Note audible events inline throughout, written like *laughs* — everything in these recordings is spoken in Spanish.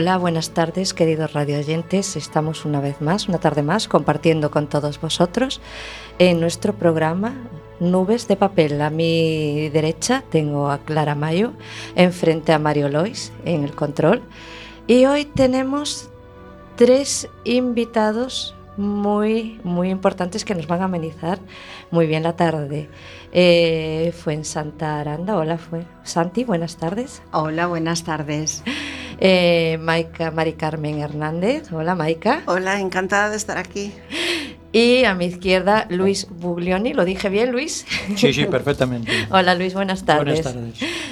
Hola, buenas tardes, queridos radioyentes. Estamos una vez más, una tarde más, compartiendo con todos vosotros en nuestro programa Nubes de Papel. A mi derecha tengo a Clara Mayo, enfrente a Mario Lois en el control. Y hoy tenemos tres invitados muy, muy importantes que nos van a amenizar muy bien la tarde. Eh, fue en Santa Aranda. Hola, fue Santi, buenas tardes. Hola, buenas tardes. Eh, Maika, Mari Carmen Hernández. Hola, Maika. Hola, encantada de estar aquí. Y a mi izquierda, Luis Buglioni. ¿Lo dije bien, Luis? Sí, sí, perfectamente. *laughs* Hola, Luis, buenas tardes. Buenas tardes.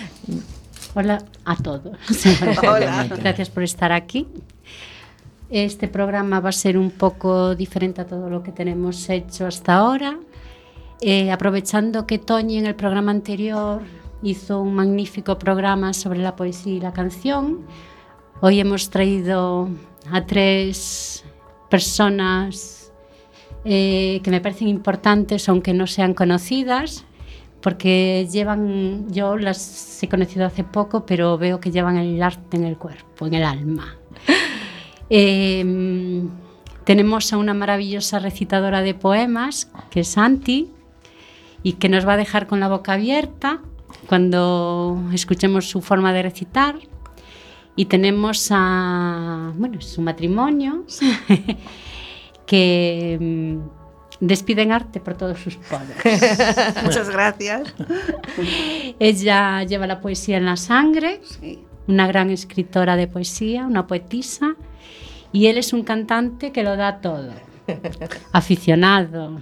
Hola a todos. *laughs* *laughs* Hola. Gracias por estar aquí. Este programa va a ser un poco diferente a todo lo que tenemos hecho hasta ahora. Eh, aprovechando que Toñi en el programa anterior hizo un magnífico programa sobre la poesía y la canción, hoy hemos traído a tres personas eh, que me parecen importantes, aunque no sean conocidas, porque llevan, yo las he conocido hace poco, pero veo que llevan el arte en el cuerpo, en el alma. *laughs* Eh, tenemos a una maravillosa recitadora de poemas, que es Santi, y que nos va a dejar con la boca abierta cuando escuchemos su forma de recitar. Y tenemos a, bueno, su matrimonio, *laughs* que mm, despiden arte por todos sus poderes. *laughs* Muchas gracias. Ella lleva la poesía en la sangre, Sí. una gran escritora de poesía, una poetisa, y él es un cantante que lo da todo, *laughs* aficionado,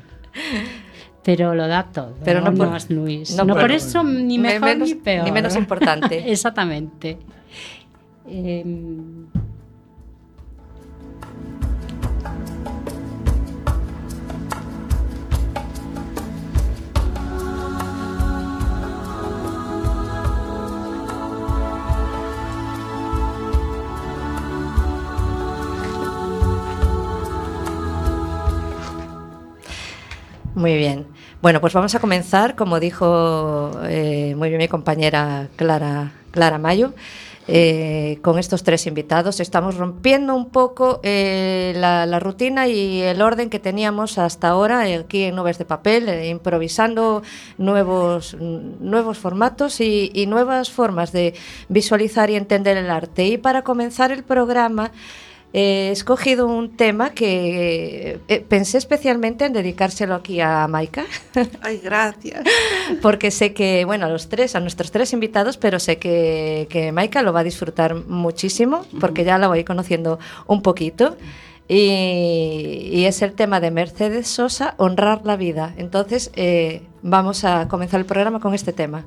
pero lo da todo. Pero no por- es Luis. no No, por- por eso ni Me- mejor menos- ni peor. ni menos importante. Exactamente. Em, Muy bien. Bueno, pues vamos a comenzar, como dijo eh, muy bien mi compañera Clara, Clara Mayo, eh, con estos tres invitados. Estamos rompiendo un poco eh, la, rutina y el orden que teníamos hasta ahora eh, aquí en Nubes de Papel, improvisando nuevos, nuevos formatos y nuevas formas de visualizar y entender el arte. Y para comenzar el programa... He escogido un tema que eh, pensé especialmente en dedicárselo aquí a Maika, *laughs* Ay, gracias. porque sé que, bueno, a los tres, a nuestros tres invitados, pero sé que, que Maika lo va a disfrutar muchísimo, porque ya la voy conociendo un poquito. Y, y es el tema de Mercedes Sosa, honrar la vida. Entonces, eh, vamos a comenzar el programa con este tema.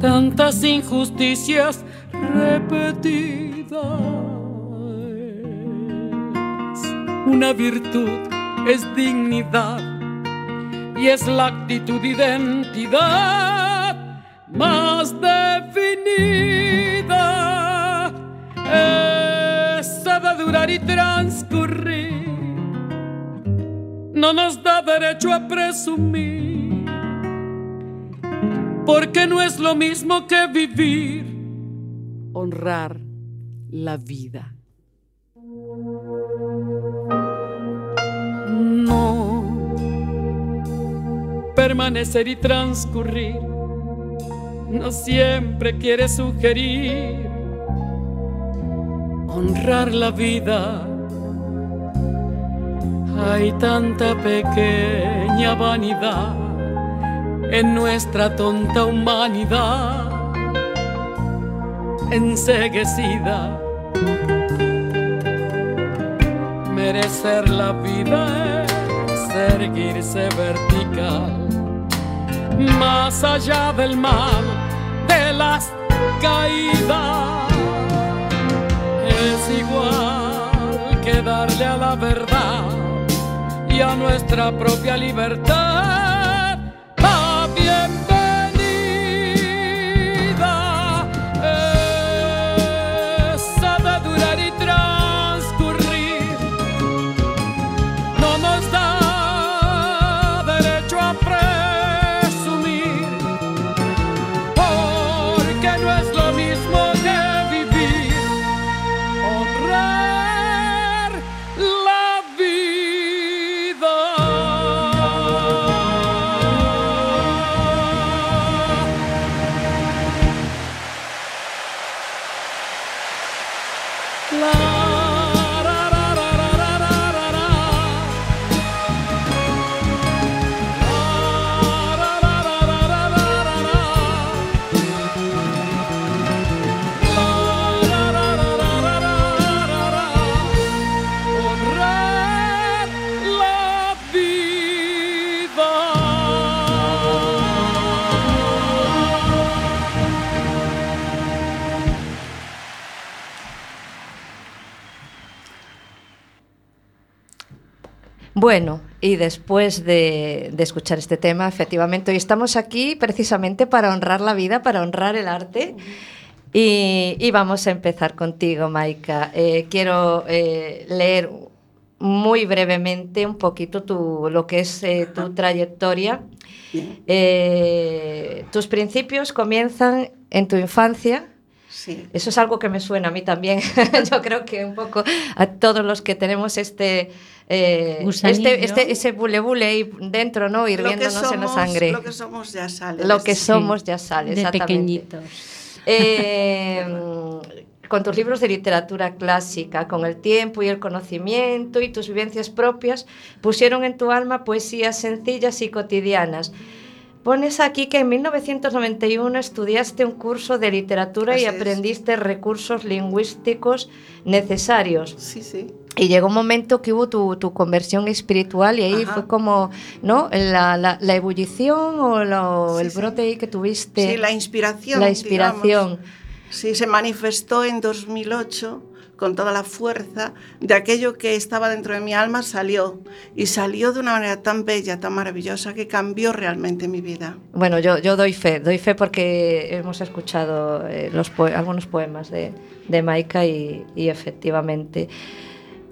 tantas injusticias repetidas. Una virtud es dignidad y es la actitud identidad más definida. Esa de durar y transcurrir no nos da derecho a presumir, porque no es lo mismo que vivir, honrar la vida. No, permanecer y transcurrir. No siempre quiere sugerir. Honrar la vida. Hay tanta pequeña vanidad en nuestra tonta humanidad, enseguecida. Merecer la vida es erguirse vertical más allá del mal, de las caídas. Es igual que darle a la verdad y a nuestra propia libertad. Bueno, y después de, de escuchar este tema, efectivamente, hoy estamos aquí precisamente para honrar la vida, para honrar el arte. Y, y vamos a empezar contigo, Maika. Eh, quiero eh, leer muy brevemente un poquito tu, lo que es eh, tu trayectoria. Tus principios comienzan en tu infancia. Sí. Eso es algo que me suena a mí también. *laughs* Yo creo que un poco a todos los que tenemos este, eh, este, este ese bule bule ahí dentro, ¿no? Hirviéndonos en la sangre. Lo que somos ya sale. Lo que Sí. somos ya sale, de exactamente. pequeñitos. Eh, con tus libros de literatura clásica, con el tiempo y el conocimiento y tus vivencias propias, pusieron en tu alma poesías sencillas y cotidianas. Pones aquí que en 1991 estudiaste un curso de literatura y Así es. aprendiste recursos lingüísticos necesarios. Sí, sí. Y llegó un momento que hubo tu, tu conversión espiritual y ahí Ajá. fue como, ¿no? La, la, la ebullición o lo- Sí, el sí. brote ahí que tuviste. Sí, la inspiración. La inspiración. digamos. Sí, se manifestó en 2008 con toda la fuerza de aquello que estaba dentro de mi alma, salió. Y salió de una manera tan bella, tan maravillosa, que cambió realmente mi vida. Bueno, yo, yo doy fe, doy fe porque hemos escuchado eh, los poe- algunos poemas de, de Maika y, y efectivamente.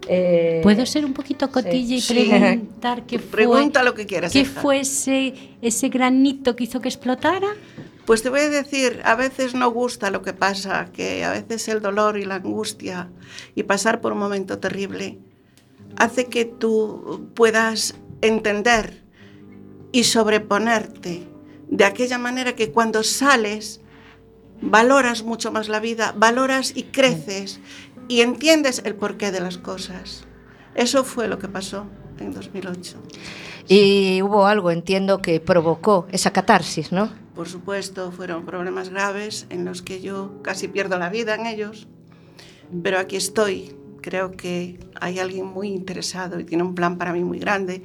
eh, ¿Puedo ser un poquito cotilla sí. y preguntar qué *laughs* fue, Pregunta lo que quieras. qué hija. fue ese, ese granito que hizo que explotara? Pues te voy a decir, a veces no gusta lo que pasa, que a veces el dolor y la angustia y pasar por un momento terrible hace que tú puedas entender y sobreponerte de aquella manera que cuando sales valoras mucho más la vida, valoras y creces y entiendes el porqué de las cosas. Eso fue lo que pasó en 2008. Y hubo algo, entiendo, que provocó esa catarsis, ¿no? Por supuesto, fueron problemas graves en los que yo casi pierdo la vida en ellos, pero aquí estoy. Creo que hay alguien muy interesado y tiene un plan para mí muy grande.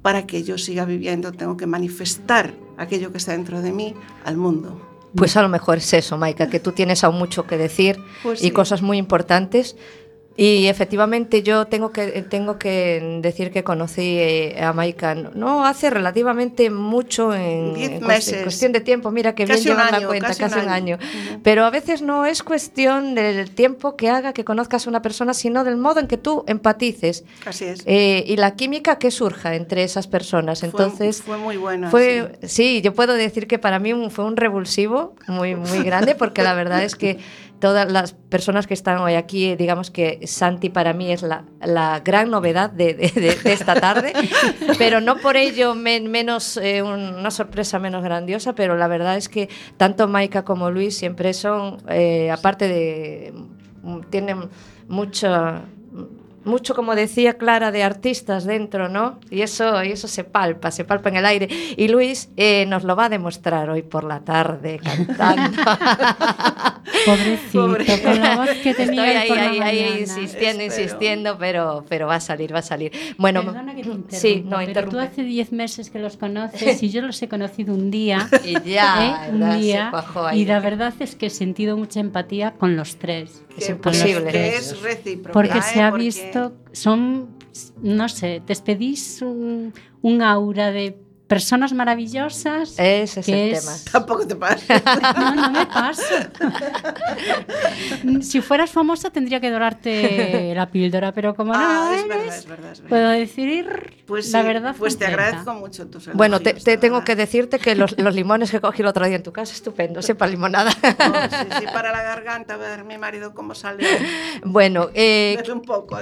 Para que yo siga viviendo, tengo que manifestar aquello que está dentro de mí al mundo. Pues a lo mejor es eso, Maika, que tú tienes aún mucho que decir Pues y sí. cosas muy importantes. Y efectivamente yo tengo que, tengo que decir que conocí eh, a Maika no hace relativamente mucho en, Diez en cuest- meses. cuestión de tiempo. Mira que Casi bien llevan la cuenta, casi casi, un un año. Pero a veces no es cuestión del tiempo que haga que conozcas a una persona, sino del modo en que tú empatices Así es. eh, y la química que surja entre esas personas. Entonces, fue, muy bueno. fue, sí. yo puedo decir que para mí fue un revulsivo muy, muy grande, porque la verdad es que todas las personas que están hoy aquí, digamos que Santi para mí es la, la gran novedad de, de- de- de esta tarde, *laughs* pero no por ello men- menos eh, un- una sorpresa menos grandiosa, pero la verdad es que tanto Maika como Luis siempre son, eh, aparte de, tienen mucha mucho, como decía Clara, de artistas dentro, ¿no? Y eso, y eso se palpa, se palpa en el aire. Y Luis eh, nos lo va a demostrar hoy por la tarde cantando. *laughs* Pobrecito, Pobre. con la voz que tenía Estoy ahí, por la ahí, ahí, mañana. insistiendo, Espero. insistiendo, pero, pero va a salir, va a salir. Bueno, Perdona que te sí, no, pero tú hace 10 meses que los conoces y yo los he conocido un día. *laughs* Y ya, ¿eh? un Se día. ahí. Y la verdad es que he sentido mucha empatía con los tres. es imposible. Que es recíproca. Porque se ¿eh? ha porque... visto, son, no sé, despedís un, un aura de personas maravillosas. Ese es que el es- tema. *laughs* Tampoco te pasa. No, no me pasa. *laughs* si fueras famosa tendría que dorarte *laughs* la píldora, pero como no Ah, lo es verdad, es verdad, es verdad. puedo decir Pues la sí, verdad. Pues te agradezco mucho tus Bueno, te, tengo que decirte que los, los limones que cogí el otro día en tu casa, estupendo, sepa limonada. Oh, sí, sí, para la garganta, a ver mi marido cómo sale. bueno, eh, un poco.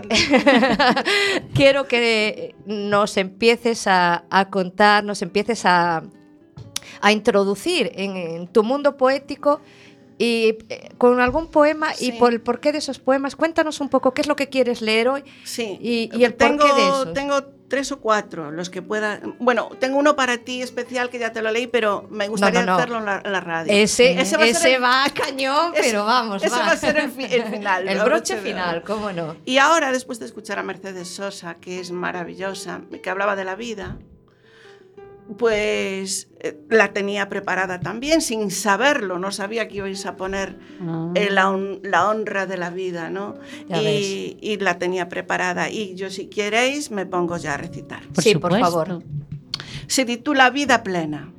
quiero que nos empieces a, a contar, nos empieces a, a introducir en, en tu mundo poético y eh, con algún poema y por el porqué de esos poemas. Cuéntanos un poco qué es lo que quieres leer hoy. Sí. Y- y el tengo, porqué de esos. Tengo tres o cuatro, los que pueda. Bueno, tengo uno para ti especial que ya te lo leí, pero me gustaría no, no. hacerlo en la, en la radio. Ese, Ese va a ser el- va a cañón, *laughs* ese- pero vamos. ese va a ser el fi- el final, *laughs* el broche final, cómo no. Y ahora, después de escuchar a Mercedes Sosa, que es maravillosa, que hablaba de la vida, pues eh, la tenía preparada también, sin saberlo, no sabía que ibais a poner Ah. eh, la, hon- la honra de la vida, ¿no? Y, y la tenía preparada. Y yo, si queréis, me pongo ya a recitar. Por Sí, por favor. Se titula Vida plena.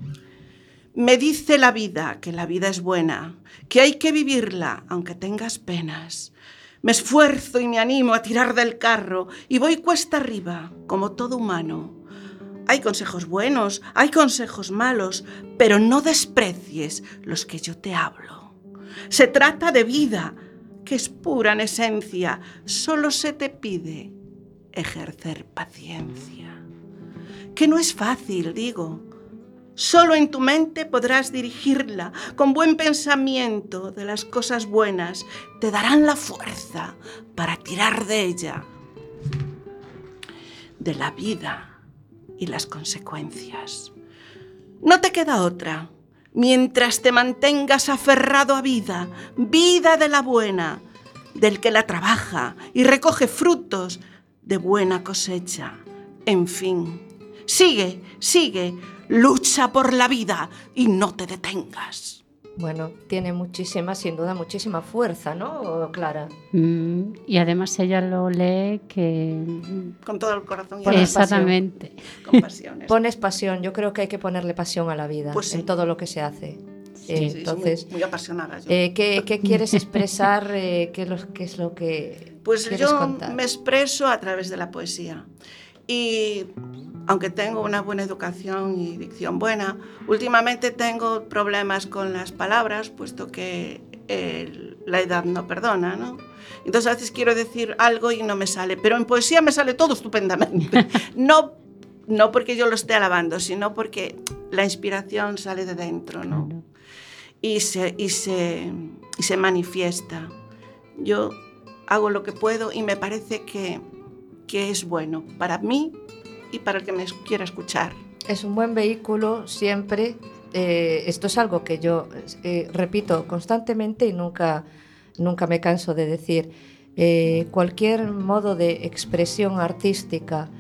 Me dice la vida que la vida es buena, que hay que vivirla aunque tengas penas. Me esfuerzo y me animo a tirar del carro y voy cuesta arriba, como todo humano. Hay consejos buenos, hay consejos malos, pero no desprecies los que yo te hablo. Se trata de vida, que es pura en esencia, solo se te pide ejercer paciencia que no es fácil, digo. Solo en tu mente podrás dirigirla con buen pensamiento de las cosas buenas. Te darán la fuerza para tirar de ella, de la vida y las consecuencias. No te queda otra. Mientras te mantengas aferrado a vida, vida de la buena, del que la trabaja y recoge frutos de buena cosecha. En fin, sigue, sigue, lucha por la vida y no te detengas. Bueno, tiene muchísima, sin duda, muchísima fuerza, ¿no, Clara? Mm, y además ella lo lee que... Con todo el corazón y pasión. Exactamente. con pasiones. *laughs* Pones pasión, yo creo que hay que ponerle pasión a la vida, Pues sí. en todo lo que se hace. Sí, Eh, sí, entonces, muy, muy apasionada. yo. eh, ¿qué, qué quieres expresar? eh, qué, lo- qué es lo que Pues quieres yo contar? me expreso a través de la poesía. Y aunque tengo una buena educación y dicción buena, últimamente tengo problemas con las palabras, puesto que eh, la edad no perdona, ¿no? Entonces a veces quiero decir algo y no me sale, pero en poesía me sale todo estupendamente. *laughs* No, no porque yo lo esté alabando, sino porque la inspiración sale de dentro, ¿no? Y se, y se, y se manifiesta. Yo hago lo que puedo y me parece que, que es bueno para mí y para el que me quiera escuchar. Es un buen vehículo siempre. eh, esto es algo que yo eh, repito constantemente y nunca, nunca me canso de decir. Eh, cualquier modo de expresión artística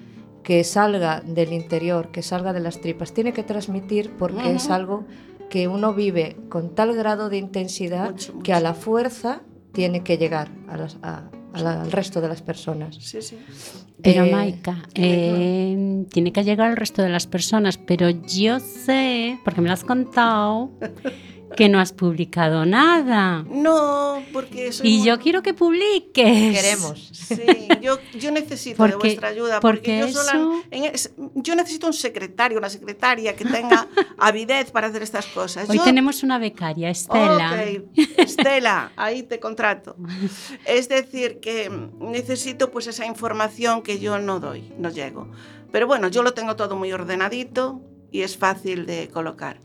que salga del interior, que salga de las tripas, tiene que transmitir porque es algo que uno vive con tal grado de intensidad Mucho, que a la fuerza tiene que llegar a las- a la- al resto de las personas. Sí, sí. Pero Eh, Maika, eh, tiene que llegar al resto de las personas, pero yo sé, porque me lo has contado, que no has publicado nada. No, porque soy Y muy- yo quiero que publiques. Queremos. Sí, yo, yo necesito de Porque- vuestra ayuda. porque Porque, yo, sola- eso- en es- yo necesito un secretario, una secretaria que tenga *laughs* avidez para hacer estas cosas. Hoy Yo- tenemos una becaria, Estela. Ok, Estela, ahí te contrato. Es decir, que necesito pues esa información que yo no doy, no llego. Pero bueno, yo lo tengo todo muy ordenadito y es fácil de colocar.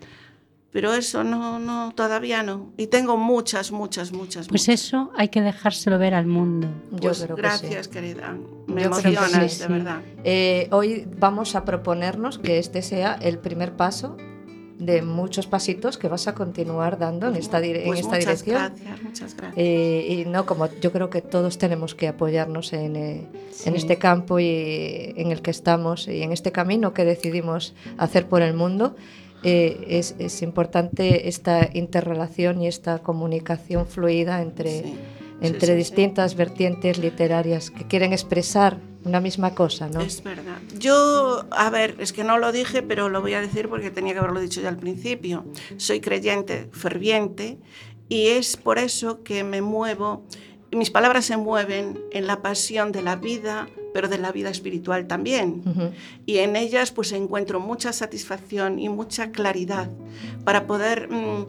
Pero eso no, no, todavía no. Y tengo muchas, muchas, muchas. Pues muchas. eso hay que dejárselo ver al mundo. Yo Pues creo que gracias, sí. querida. Me Yo creo que emocionas, sí, de sí. verdad. Eh, hoy vamos a proponernos que este sea el primer paso de muchos pasitos que vas a continuar dando en esta, dire- Pues en esta muchas dirección. gracias, muchas gracias. Eh, y no, como yo creo que todos tenemos que apoyarnos en, eh, en Sí. este campo y en el que estamos y en este camino que decidimos hacer por el mundo. Eh, es, es importante esta interrelación y esta comunicación fluida entre, Sí, entre sí, sí, sí. distintas vertientes literarias que quieren expresar una misma cosa, ¿no? Es verdad. Yo, a ver, es que no lo dije, pero lo voy a decir porque tenía que haberlo dicho ya al principio. Soy creyente ferviente y es por eso que me muevo, mis palabras se mueven en la pasión de la vida, pero de la vida espiritual también. Y en ellas pues encuentro mucha satisfacción y mucha claridad para poder mm,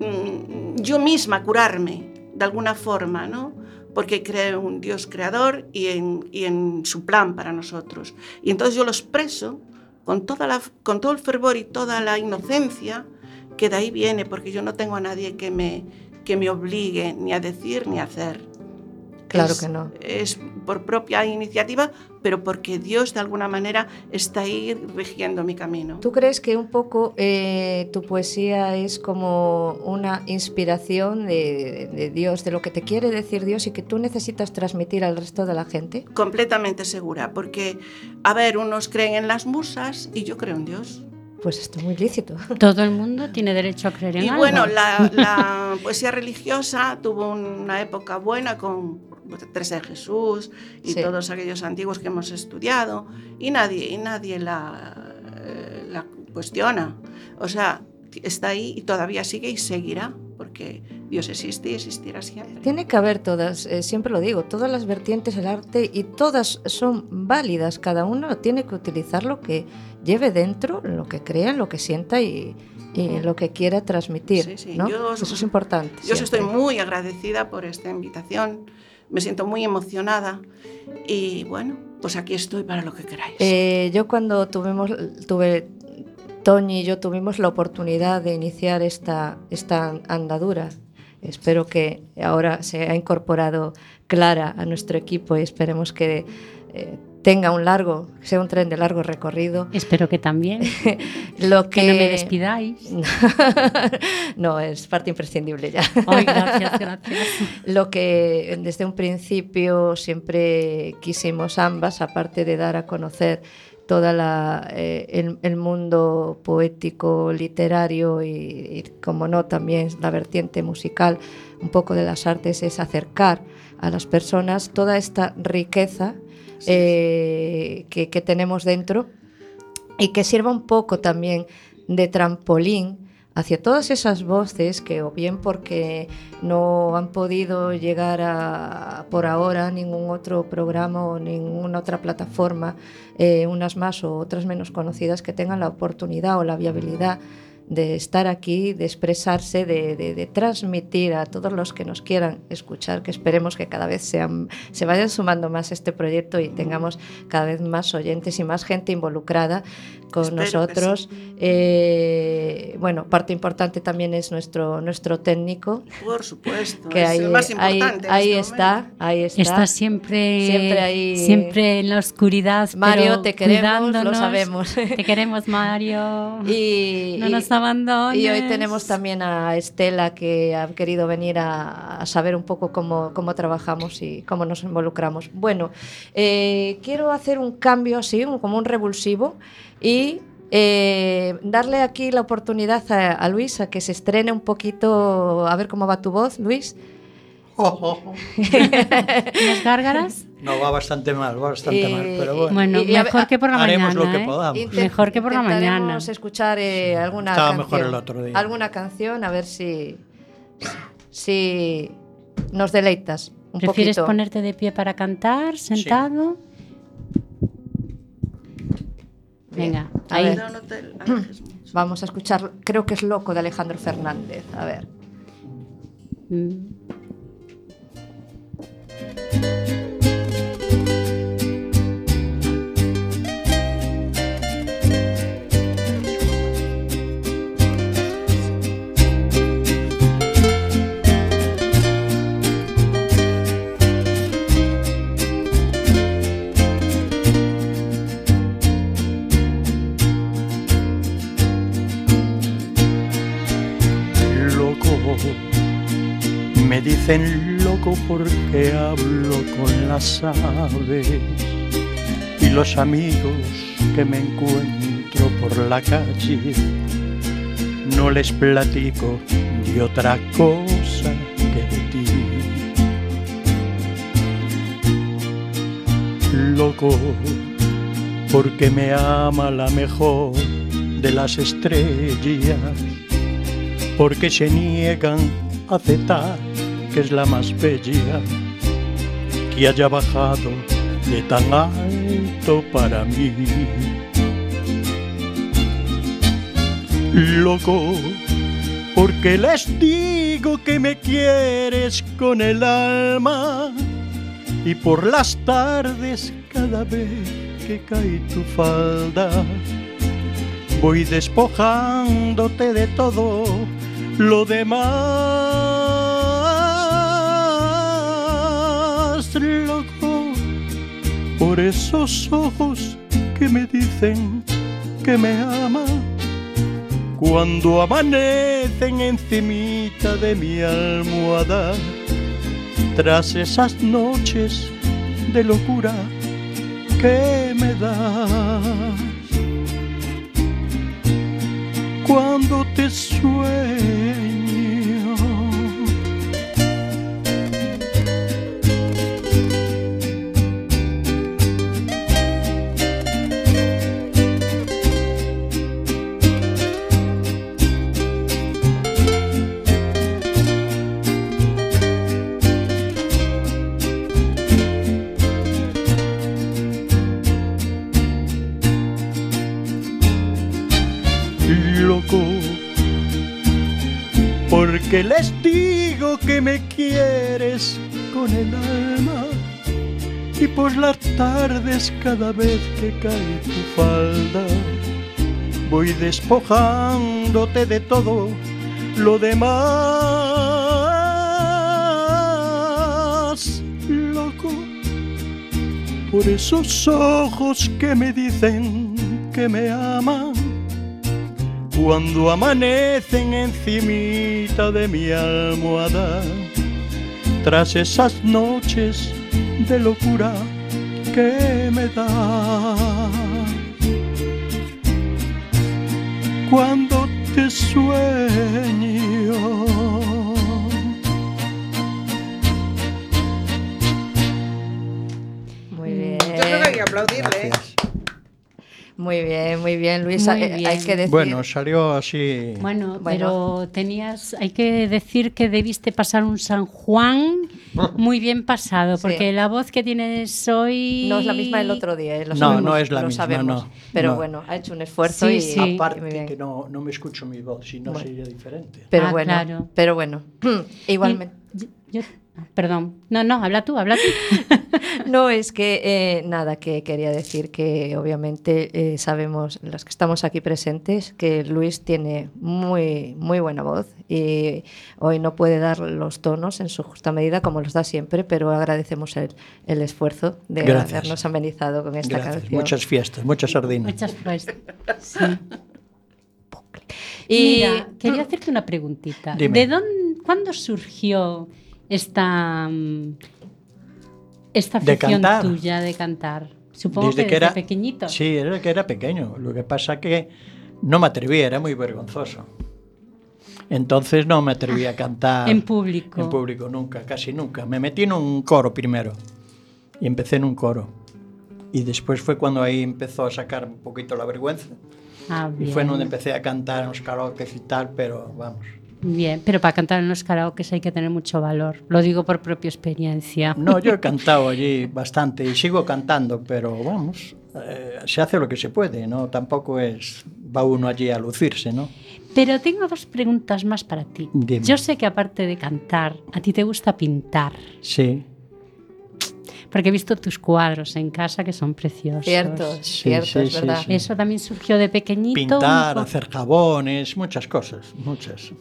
mm, yo misma curarme de alguna forma, ¿no? Porque creo en un Dios creador y en, y en su plan para nosotros. Y entonces yo lo expreso con, toda la, con todo el fervor y toda la inocencia que de ahí viene, porque yo no tengo a nadie que me, que me obligue ni a decir ni a hacer. Claro Es- que no. Es por propia iniciativa, pero porque Dios de alguna manera está ahí rigiendo mi camino. ¿Tú crees que un poco eh, tu poesía es como una inspiración de, de Dios, de lo que te quiere decir Dios y que tú necesitas transmitir al resto de la gente? Completamente segura, porque, a ver, unos creen en las musas y yo creo en Dios. Pues esto es muy lícito. *laughs* Todo el mundo tiene derecho a creer en Y algo. bueno, la, la poesía religiosa tuvo una época buena con Teresa de Jesús y Sí. todos aquellos antiguos que hemos estudiado y nadie, y nadie la, eh, la cuestiona. O sea, está ahí y todavía sigue y seguirá, porque Dios existe y existirá siempre. Tiene que haber todas, eh, siempre lo digo, todas las vertientes del arte y todas son válidas. Cada uno tiene que utilizar lo que lleve dentro, lo que crea, lo que sienta y, y lo que quiera transmitir. Sí, sí, ¿no? yo Eso es importante. Yo os estoy siempre. muy agradecida por esta invitación, me siento muy emocionada y bueno, pues aquí estoy para lo que queráis. Eh, yo cuando tuvimos, tuve, Toñi y yo tuvimos la oportunidad de iniciar esta, esta andadura. Espero que ahora se ha incorporado Clara a nuestro equipo y esperemos que eh, tenga un largo, sea un tren de largo recorrido. Espero que también. *laughs* Lo que, Que no me despidáis. *laughs* no, es parte imprescindible ya. Ay, gracias, *laughs* gracias. Lo que desde un principio siempre quisimos ambas, aparte de dar a conocer toda la, eh, el, el mundo poético, literario y, y, como no, también la vertiente musical, un poco de las artes, es acercar a las personas toda esta riqueza eh, que, tenemos dentro y que sirva un poco también de trampolín hacia todas esas voces que o bien porque no han podido llegar por ahora a ningún otro programa o ninguna otra plataforma, eh, unas más o otras menos conocidas, que tengan la oportunidad o la viabilidad de estar aquí, de expresarse, de, de, de, transmitir a todos los que nos quieran escuchar, que esperemos que cada vez sean, se vayan sumando más a este proyecto y tengamos cada vez más oyentes y más gente involucrada con Espero nosotros. sí. Eh, bueno, parte importante también es nuestro, nuestro técnico, Por supuesto, que es ahí, el más ahí, importante. en ahí este está, momento. ahí está. Está siempre, Siempre ahí. siempre en la oscuridad. Mario, pero te queremos, lo sabemos. Te queremos, Mario. *laughs* Y, no y- nos abandones. Y hoy tenemos también a Estela que ha querido venir a, a saber un poco cómo, cómo, trabajamos y cómo nos involucramos. Bueno, eh, quiero hacer un cambio así, un, como un revulsivo y eh, darle aquí la oportunidad a, a, Luis a que se estrene un poquito, a ver cómo va tu voz, Luis. Oh, oh, oh. *laughs* ¿Las gárgaras? No, va bastante mal, va bastante Eh, mal, pero bueno. Bueno, Y- y a- mejor que por la haremos mañana. lo que ¿eh? podamos. Mejor que por la mañana. intentaremos escuchar eh, alguna Estaba canción. mejor el otro día. Alguna canción, a ver si, si nos deleitas un ¿Prefieres poquito. ponerte de pie para cantar, sentado? Venga, ahí. No, no te. Vamos a escuchar, creo que es Loco de Alejandro Fernández. A ver. Mm. Dicen loco porque hablo con las aves y los amigos que me encuentro por la calle. No les platico de otra cosa que de ti. Loco porque me ama la mejor de las estrellas, porque se niegan a aceptar que es la más bella que haya bajado de tan alto para mí. Loco, porque les digo que me quieres con el alma y por las tardes cada vez que cae tu falda voy despojándote de todo lo demás, por esos ojos que me dicen que me aman. Cuando amanecen encimita de mi almohada, tras esas noches de locura que me das. Cuando te sueño, porque les digo que me quieres con el alma y por las tardes cada vez que cae tu falda voy despojándote de todo lo demás, loco, por esos ojos que me dicen que me aman cuando amanecen encimita de mi almohada, tras esas noches de locura que me da. Cuando te sueño, Muy bien. Yo creo que hay que aplaudirle. ¿eh? Gracias. Muy bien, muy bien, Luisa. Muy Eh, Hay que decir. Bueno, salió así. Bueno, Bueno. pero tenías, hay que decir que debiste pasar un San Juan muy bien pasado, Sí. porque la voz que tienes hoy no es la misma del otro día, eh, lo No, sabemos, no es la lo misma, sabemos. no, Pero no. bueno, ha hecho un esfuerzo Sí, y, sí. Aparte bien. que no, no me escucho mi voz, si no Bueno. sería diferente. Pero Ah, bueno, claro. pero bueno, *clears throat* igualmente. Y- yo- ah, perdón. No, no, habla tú, habla tú. *laughs* No, es que eh, nada, que quería decir que obviamente eh, sabemos, los que estamos aquí presentes, que Luis tiene muy, muy buena voz y hoy no puede dar los tonos en su justa medida como los da siempre, pero agradecemos el, el esfuerzo de Gracias. habernos amenizado con esta Gracias. canción. Muchas fiestas, muchas sardinas. Muchas gracias. Sí. Y Mira, quería hacerte una preguntita. Dime. ¿De dónde, cuándo surgió esta, mm, esta De afición cantar. tuya de cantar? Supongo que desde pequeñito. Sí, era que era pequeño. Lo que pasa que no me atrevía, era muy vergonzoso. Entonces no me atrevía a cantar En público. En público nunca, casi nunca. Me metí en un coro primero y empecé en un coro. Y después fue cuando ahí empezó a sacar un poquito la vergüenza. Ah, Y fue donde empecé a cantar en los karaoke y tal, pero vamos. Bien, pero para cantar en los karaoke hay que tener mucho valor. Lo digo por propia experiencia. No, yo he cantado allí bastante y sigo cantando, pero vamos, eh, se hace lo que se puede, ¿no? Tampoco es, va uno allí a lucirse, ¿no? Pero tengo dos preguntas más para ti. Dime. Yo sé que aparte de cantar, a ti te gusta pintar. Sí, Porque he visto tus cuadros en casa que son preciosos. cierto, Sí, cierto, sí, es sí, verdad. sí. Eso también surgió de pequeñito. pintar, hacer jabones, muchas cosas, muchas.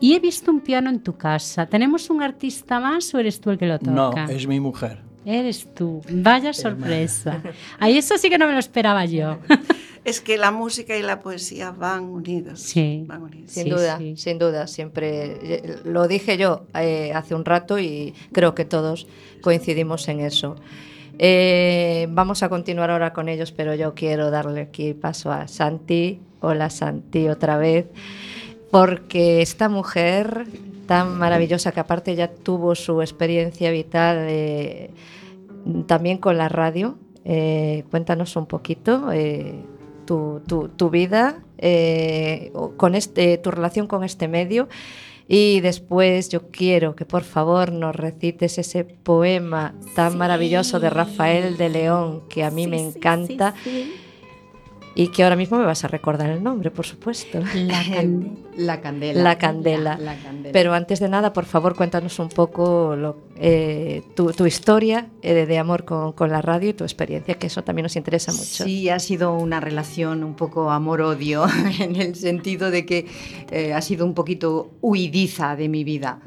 Y he visto un piano en tu casa. ¿Tenemos un artista más o eres tú el que lo No, toca? es mi mujer. Eres tú. Vaya sorpresa. *laughs* Ahí eso sí que no me lo esperaba yo. *laughs* Es que la música y la poesía van unidos. Sí. Van unidos. Sin Sí, duda, sí. sin duda, siempre eh, lo dije yo eh, hace un rato y creo que todos coincidimos en eso. Eh, vamos a continuar ahora con ellos, pero yo quiero darle aquí paso a Santi. Hola Santi, otra vez, porque esta mujer tan maravillosa que aparte ya tuvo su experiencia vital eh, también con la radio. Eh, cuéntanos un poquito eh, tu, tu- tu vida, con este, tu relación con este medio. Y después yo quiero que por favor nos recites ese poema tan maravilloso de Rafael de León que a mí me encanta y que ahora mismo me vas a recordar el nombre, por supuesto. La candela. *laughs* La candela. La candela. La candela. Pero antes de nada, por favor, cuéntanos un poco lo- eh, tu, tu historia eh, de, amor con, con la radio y tu experiencia, que eso también nos interesa mucho. Sí, ha sido una relación un poco amor-odio, *laughs* en el sentido de que eh, ha sido un poquito huidiza de mi vida.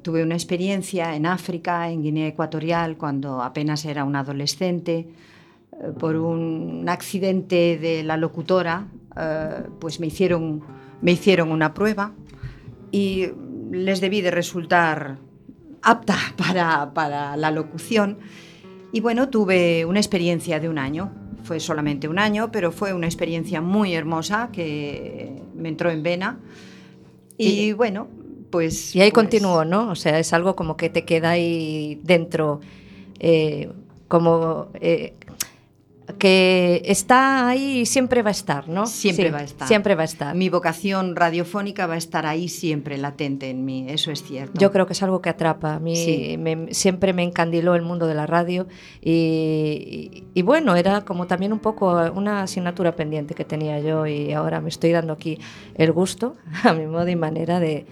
Tuve una experiencia en África, en Guinea Ecuatorial, cuando apenas era una adolescente. Eh, por un accidente de la locutora, eh, pues me hicieron, me hicieron una prueba y les debí de resultar apta *laughs* para, para la locución. Y bueno, tuve una experiencia de un año. Fue solamente un año, pero fue una experiencia muy hermosa que me entró en vena. Y, Y- bueno, pues... Y ahí pues, continuó, ¿no? O sea, es algo como que te queda ahí dentro, eh, como eh, que está ahí y siempre va a estar, ¿no? Siempre Sí, va a estar. Siempre va a estar. Mi vocación radiofónica va a estar ahí siempre latente en mí, eso es cierto. Yo creo que es algo que atrapa. A mí Sí. me- siempre me encandiló el mundo de la radio y, y- y bueno, era como también un poco una asignatura pendiente que tenía yo y ahora me estoy dando aquí el gusto, *laughs* a mi modo y manera, de,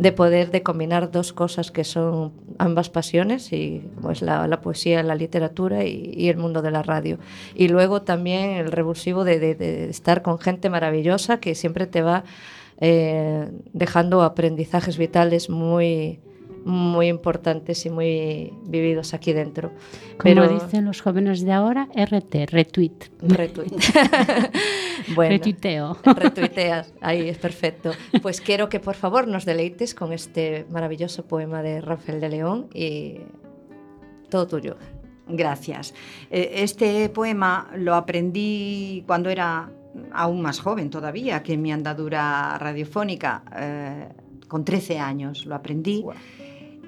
de poder de combinar dos cosas que son ambas pasiones, y como es la, la poesía, la literatura y, el mundo de la radio. Y luego también el revulsivo de estar con gente maravillosa que siempre te va eh, dejando aprendizajes vitales muy, muy importantes y muy vividos aquí dentro. Como Pero dicen los jóvenes de ahora, RT, retweet. retweet. *laughs* bueno, Retuiteo. retuiteas, ahí es perfecto. Pues quiero que por favor nos deleites con este maravilloso poema de Rafael de León y todo tuyo. Gracias. Eh, Este poema lo aprendí cuando era aún más joven todavía que en mi andadura radiofónica, eh, con 13 años lo aprendí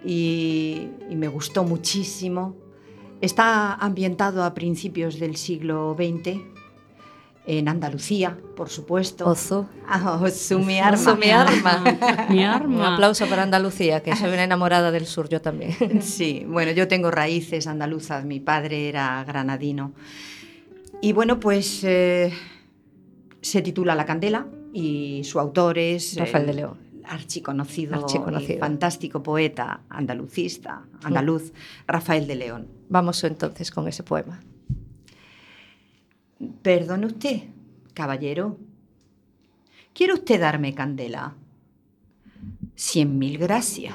y, y me gustó muchísimo. Está ambientado a principios del siglo XX en Andalucía, por supuesto. Ozu. Ah, Ozu, mi arma. Ozu, mi arma. *laughs* Mi Un arma. aplauso para Andalucía, que soy una enamorada del sur, yo también. *laughs* Sí, bueno, yo tengo raíces andaluzas, mi padre era granadino. Y bueno, pues eh, se titula La Candela y su autor es Rafael de el León. Archiconocido, Archiconocido. y fantástico poeta andalucista, andaluz, Rafael de León. Vamos entonces con ese poema. Perdone usted, caballero. ¿Quiere usted darme candela? Cien mil gracias.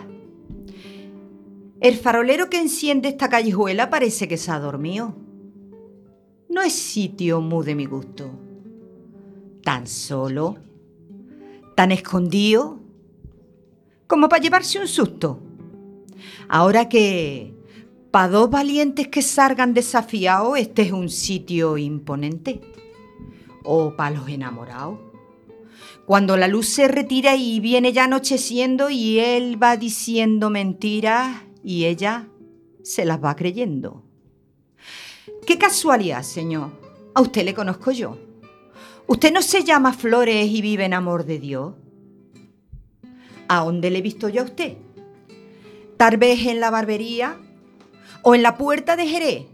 El farolero que enciende esta callejuela parece que se ha dormido. No es sitio muy de mi gusto. Tan solo, tan escondido, como para llevarse un susto. Ahora que, para dos valientes que salgan desafiados, este es un sitio imponente. O para los enamorados. Cuando la luz se retira y viene ya anocheciendo y él va diciendo mentiras y ella se las va creyendo. Qué casualidad, señor. A usted le conozco yo. ¿Usted no se llama Flores y vive en amor de Dios? ¿A dónde le he visto yo a usted? Tal vez en la barbería o en la puerta de Jerez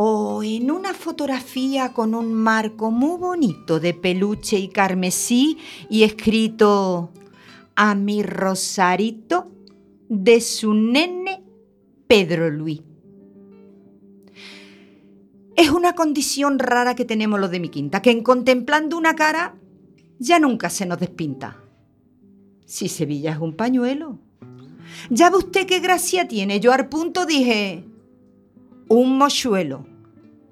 o en una fotografía con un marco muy bonito de peluche y carmesí y escrito a mi Rosarito de su nene Pedro Luis. Es una condición rara que tenemos los de mi quinta, que en contemplando una cara ya nunca se nos despinta. Si Sevilla es un pañuelo. Ya ve usted qué gracia tiene. Yo al punto dije, un mochuelo.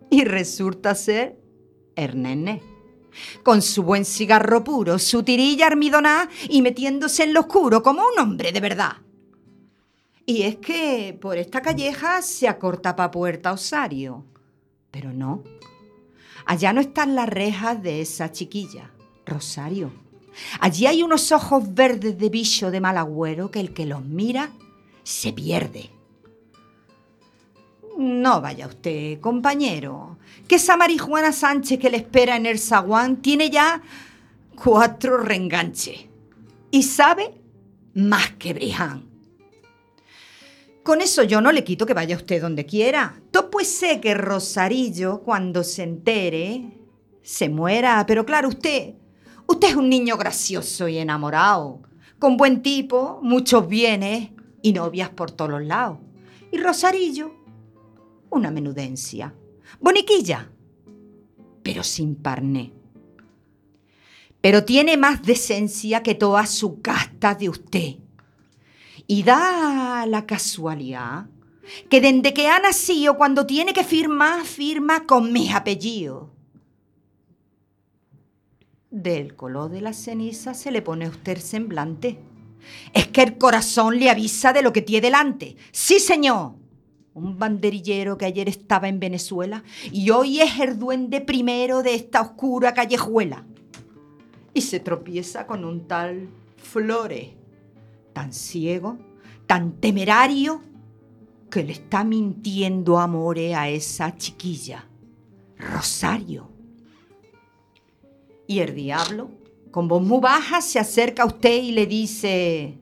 Y resulta ser Ernene. Con su buen cigarro puro, su tirilla armidoná y metiéndose en lo oscuro como un hombre de verdad. Y es que por esta calleja se acorta pa' Puerta Osario. Pero no. Allá no están las rejas de esa chiquilla, Rosario. Allí hay unos ojos verdes de bicho de mal agüero que el que los mira se pierde. No vaya usted, compañero, que esa marihuana Sánchez que le espera en el zaguán tiene ya cuatro reenganches. Y sabe más que Briján. Con eso yo no le quito que vaya usted donde quiera. Yo pues sé que Rosarillo, cuando se entere, se muera. Pero claro, usted, usted es un niño gracioso y enamorado, con buen tipo, muchos bienes y novias por todos los lados. Y Rosarillo, una menudencia. Boniquilla, pero sin parné. Pero tiene más decencia que toda su casta de usted. Y da la casualidad que desde que ha nacido, cuando tiene que firmar, firma con mis apellidos. Del color de la ceniza se le pone a usted semblante. Es que el corazón le avisa de lo que tiene delante. Sí, señor. Un banderillero que ayer estaba en Venezuela y hoy es el duende primero de esta oscura callejuela. Y se tropieza con un tal Flores, tan ciego, tan temerario, que le está mintiendo amore a esa chiquilla, Rosario. Y el diablo, con voz muy baja, se acerca a usted y le dice,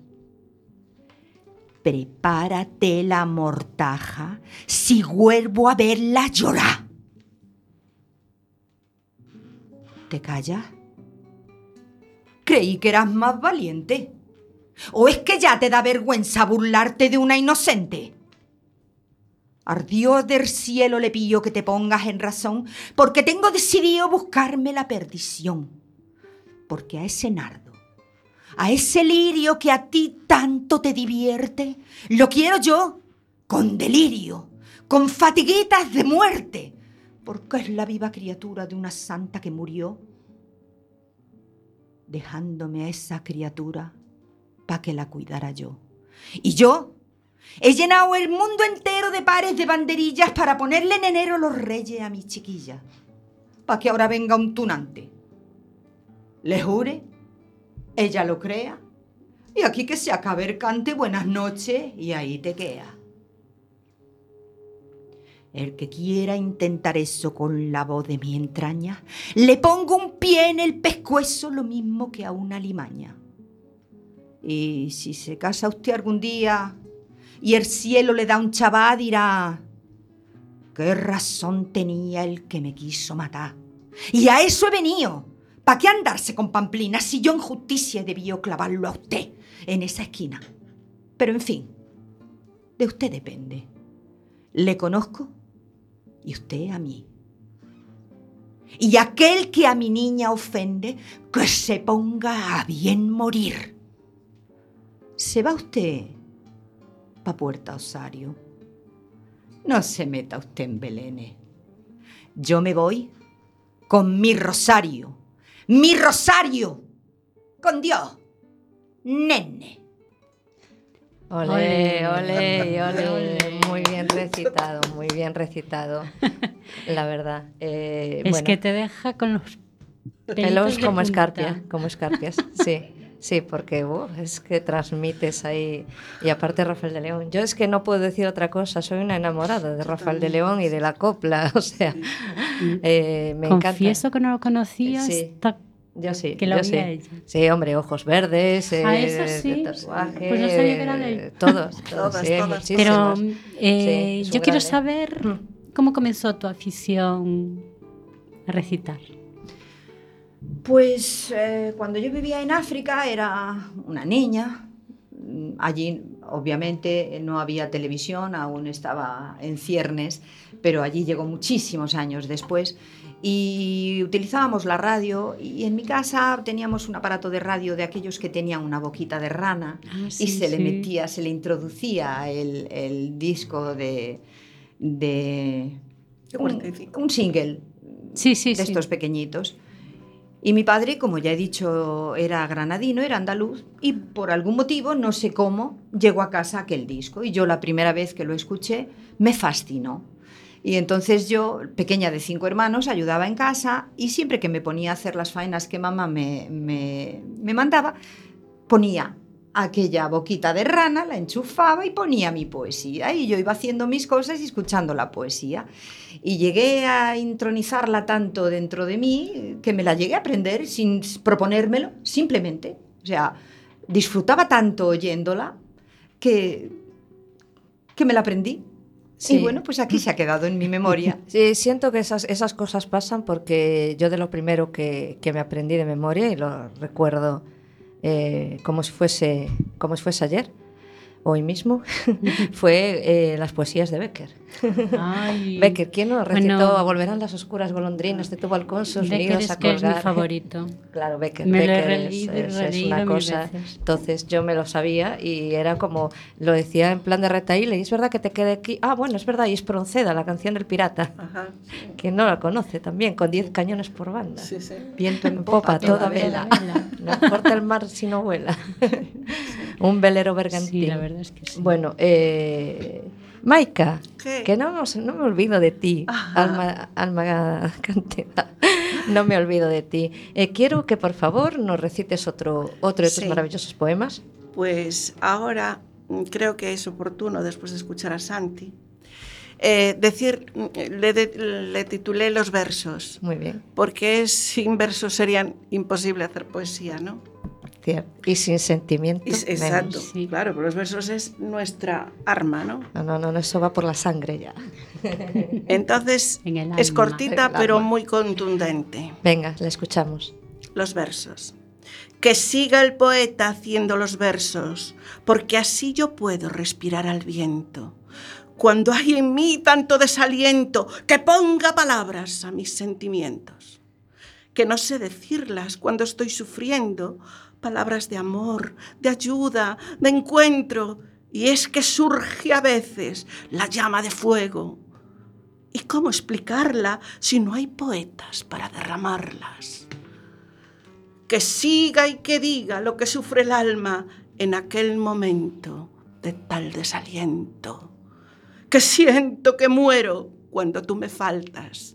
prepárate la mortaja si vuelvo a verla llorar. ¿Te callas? Creí que eras más valiente. ¿O es que ya te da vergüenza burlarte de una inocente? Ardió del cielo le pillo que te pongas en razón, porque tengo decidido buscarme la perdición. Porque a ese nardo, a ese lirio que a ti tanto te divierte, lo quiero yo con delirio, con fatiguitas de muerte, porque es la viva criatura de una santa que murió, dejándome a esa criatura para que la cuidara yo. Y yo he llenado el mundo entero de pares de banderillas para ponerle en enero los reyes a mi chiquilla, para que ahora venga un tunante. Le jure, ella lo crea, y aquí que se acabe el cante buenas noches y ahí te queda. El que quiera intentar eso con la voz de mi entraña, le pongo un pie en el pescuezo lo mismo que a una limaña. Y si se casa usted algún día y el cielo le da un chabá, dirá, ¿qué razón tenía el que me quiso matar? Y a eso he venido. ¿Para qué andarse con pamplina si yo en justicia debió clavarlo a usted en esa esquina? Pero en fin, de usted depende. Le conozco y usted a mí. Y aquel que a mi niña ofende, que se ponga a bien morir. ¿Se va usted pa' Puerta Osario? No se meta usted en Belén. Yo me voy con mi rosario. ¡Mi rosario! ¡Con Dios! Nene. Ole, ole, ole, Muy bien recitado, muy bien recitado. La verdad. Eh, es bueno, que te deja con los pelos como escarpia, como escarpias, sí. Sí, porque es que transmites ahí. Y aparte Rafael de León. Yo es que no puedo decir otra cosa, soy una enamorada de Rafael de León y de la copla. *laughs* O sea, eh, me Confieso encanta. que no lo conocía Sí. hasta Yo sí, que lo yo vi sí. a ella. Sí, hombre, ojos verdes, eh, Ah, eso de sí. tatuaje, Pues no sabía que era de él. eh, Todos, todos, *laughs* Todas, sí, hay todas. Pero eh, Sí, yo quiero ¿eh? saber cómo comenzó tu afición a recitar. Pues eh, cuando yo vivía en África era una niña. Allí obviamente no había televisión, aún estaba en ciernes, pero allí llegó muchísimos años después y utilizábamos la radio y en mi casa teníamos un aparato de radio de aquellos que tenían una boquita de rana Ah, y sí, se le metía, se le introducía el, el disco de, un, 45. un single Sí, de estos pequeñitos. Y mi padre, como ya he dicho, era granadino, era andaluz, y por algún motivo, no sé cómo, llegó a casa aquel disco. Y yo la primera vez que lo escuché, me fascinó. Y entonces yo, pequeña de cinco hermanos, ayudaba en casa y siempre que me ponía a hacer las faenas que mamá me, me, me mandaba, ponía aquella boquita de rana, la enchufaba y ponía mi poesía. Y yo iba haciendo mis cosas y escuchando la poesía. Y llegué a intronizarla tanto dentro de mí que me la llegué a aprender sin proponérmelo, simplemente. O sea, disfrutaba tanto oyéndola que, que me la aprendí. Sí. Y bueno, pues aquí se ha quedado en mi memoria. *laughs* Sí, siento que esas, esas cosas pasan porque yo de lo primero que, que me aprendí de memoria y lo recuerdo eh, como, si fuese, como si fuese ayer, hoy mismo, *laughs* fue eh, las poesías de Becker. Ay. *laughs* Becker, ¿quién no recitó Bueno. a Volverán las oscuras golondrinas de tu balcón sus Becker nidos es a que es mi colgar"? favorito. Claro, Becker. Me lo he Becker es- es, es una cosa. veces. Entonces yo me lo sabía y era como, lo decía en plan de retaíle, y es verdad que te quede aquí. Ah, bueno, es verdad, y es Pronceda, la canción del pirata. Ajá. Quien no la conoce también, con 10 cañones por banda. Sí, sí. Viento en En popa, toda vela. vela. *laughs* No importa el mar si no vuela. Un velero bergantín. Sí, la verdad verdade es que sí. Bueno, eh, Maika, ¿Qué? que non, os, non me olvido de ti, Ajá. alma, alma cantidad. non me olvido de ti. Eh, quiero que, por favor, nos recites otro, otro de tus sí. maravillosos poemas. Pues ahora mm, creo que es oportuno, después de escuchar a Santi, eh, decir, mm, le, de, le, titulé los versos. Muy bien. Porque sin versos serían imposible hacer poesía, ¿no? Cierto. Y sin sentimiento. Y- menos. exacto, sí. claro, pero los versos es nuestra arma, ¿no? No, no, no, no, eso va por la sangre ya. *laughs* Entonces, *laughs* En el es cortita, En el pero muy contundente. Venga, la escuchamos. los versos. Que siga el poeta haciendo los versos, porque así yo puedo respirar al viento. Cuando hay en mí tanto desaliento, que ponga palabras a mis sentimientos. Que no sé decirlas cuando estoy sufriendo, palabras de amor, de ayuda, de encuentro. Y es que surge a veces la llama de fuego. ¿Y cómo explicarla si no hay poetas para derramarlas? que siga y que diga lo que sufre el alma en aquel momento de tal desaliento, que siento que muero cuando tú me faltas.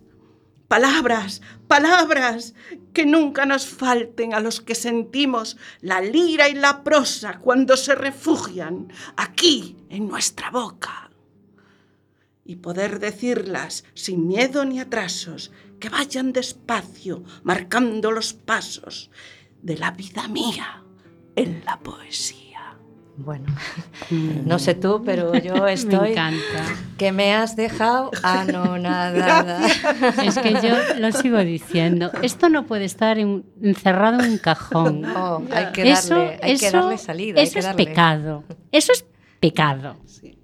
Palabras, palabras, que nunca nos falten a los que sentimos la lira y la prosa cuando se refugian aquí en nuestra boca. Y poder decirlas sin miedo ni atrasos, que vayan despacio, marcando los pasos de la vida mía en la poesía. Bueno, no sé tú, pero yo *laughs* estoy... Me encanta. Que me has dejado anonadada. Es que yo lo sigo diciendo. Esto no puede estar en- encerrado en un cajón. Oh, hay que eso darle, hay que darle salida. hay eso es pecado. Eso es pecado. Sí.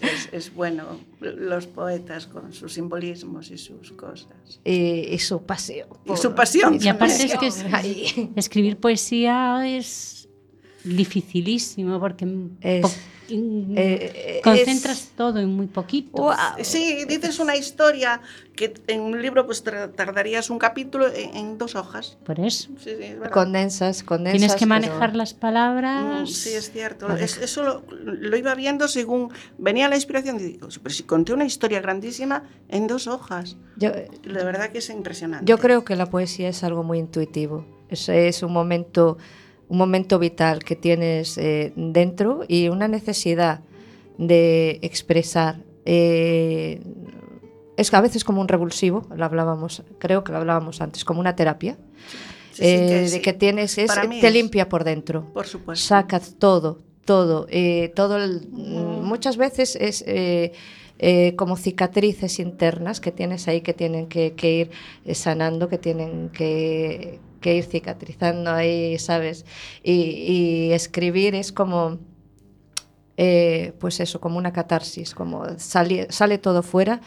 es, es bueno los poetas con sus simbolismos y sus cosas. Y, y su pasión. Y su pasión. y aparte es que. *laughs* Ay. escribir poesía es dificilísimo porque Es- in- eh, concentras es- todo en muy poquito. Guau. Sí, dices una historia que en un libro pues tardarías un capítulo en, en dos hojas. Por eso. Sí, sí, es. Condensas, condensas. Tienes que pero- manejar las palabras. Mm, Sí, es cierto. Vale. Es- eso lo, lo iba viendo según venía la inspiración y digo, pero si conté una historia grandísima en dos hojas. Yo, De verdad que es impresionante. yo creo que la poesía es algo muy intuitivo. Es, es un momento, un momento vital que tienes eh, dentro y una necesidad de expresar. eh, es que a veces como un revulsivo, lo hablábamos, creo que lo hablábamos antes, como una terapia, Sí, sí, eh, que de que tienes, es, te es. limpia por dentro. Por supuesto. sacas todo, todo, eh, todo el- mm, muchas veces es eh, como cicatrices internas que tienes ahí que tienen que, que ir sanando, que tienen que, que ir cicatrizando ahí, ¿sabes? Y, y escribir es como, eh, pues eso, como una catarsis, como sale, sale todo fuera,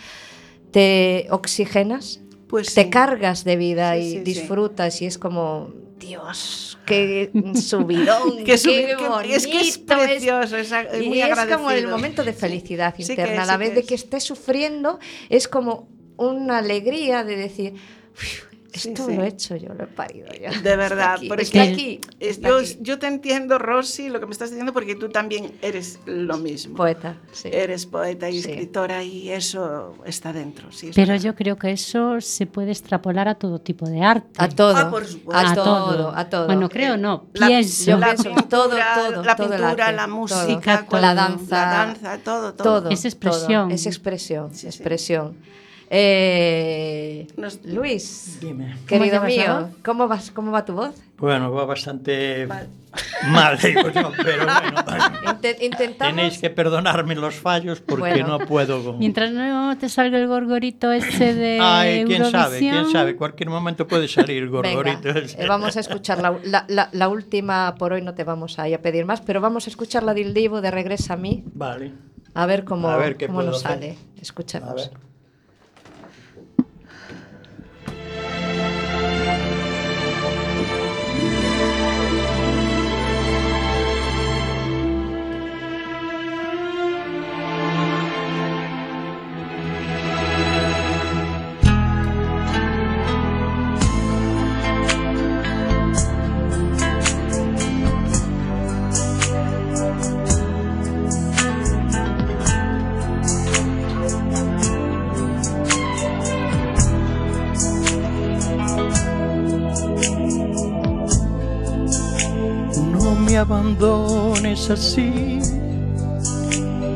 te oxigenas Pues te sí. cargas de vida Sí, y sí, disfrutas y es como, Dios, qué subidón, *laughs* qué que- bonito. es que es precioso, es, es y muy es como el momento de felicidad interna. es, a la vez de que estés sufriendo, es como una alegría de decir, "Uf, Sí, esto sí. lo he hecho yo, lo he parido yo. De verdad, Está aquí, porque está es- aquí, está yo, aquí. yo te entiendo, Rosy, lo que me estás diciendo, porque tú también eres lo mismo. Poeta, sí. Eres poeta y Sí. escritora y eso está dentro. Sí, es Pero verdad. yo creo que eso se puede extrapolar a todo tipo de arte. A todo, Ah, por supuesto. a, A todo, todo. a todo. Bueno, creo no, La- pienso. Yo la pienso pintura, todo, todo, la todo el pintura, arte, la música, todo. la danza, la danza, todo, todo. todo, Es expresión. todo, es expresión, Sí, sí. expresión. Eh, Luis, Dime. querido ¿Cómo mío? ¿cómo, vas, ¿cómo va tu voz? Bueno, va bastante Mal. mal, digo yo, *laughs* pero bueno. Inte- intentamos... Tenéis que perdonarme los fallos porque Bueno. no puedo. Mientras no te salga el gorgorito ese de *laughs* Ay, quién sabe, quién Eurovisión. sabe, cualquier momento puede salir gorgorito. eh, vamos a escuchar la, la- la- la última, por hoy no te vamos a, ir a pedir más, pero vamos a escuchar la del Divo de Regresa a mí, Vale, a ver cómo, A ver qué cómo nos hacer. sale. a Escuchemos. ver. Así,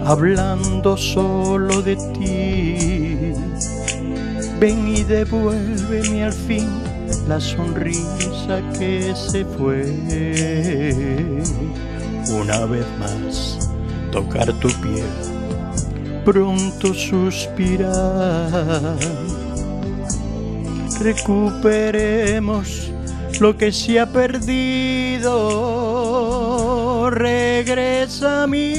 hablando solo de ti. Ven y devuélveme al fin la sonrisa que se fue. Una vez más, tocar tu piel, pronto suspirar. Recuperemos lo que se ha perdido. Regresa a mí,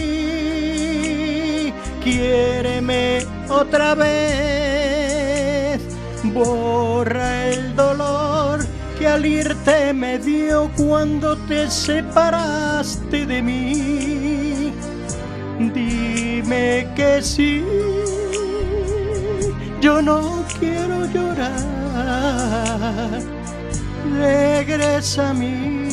quiéreme otra vez. Borra el dolor que al irte me dio cuando te separaste de mí. Dime que sí, yo no quiero llorar. Regresa a mí.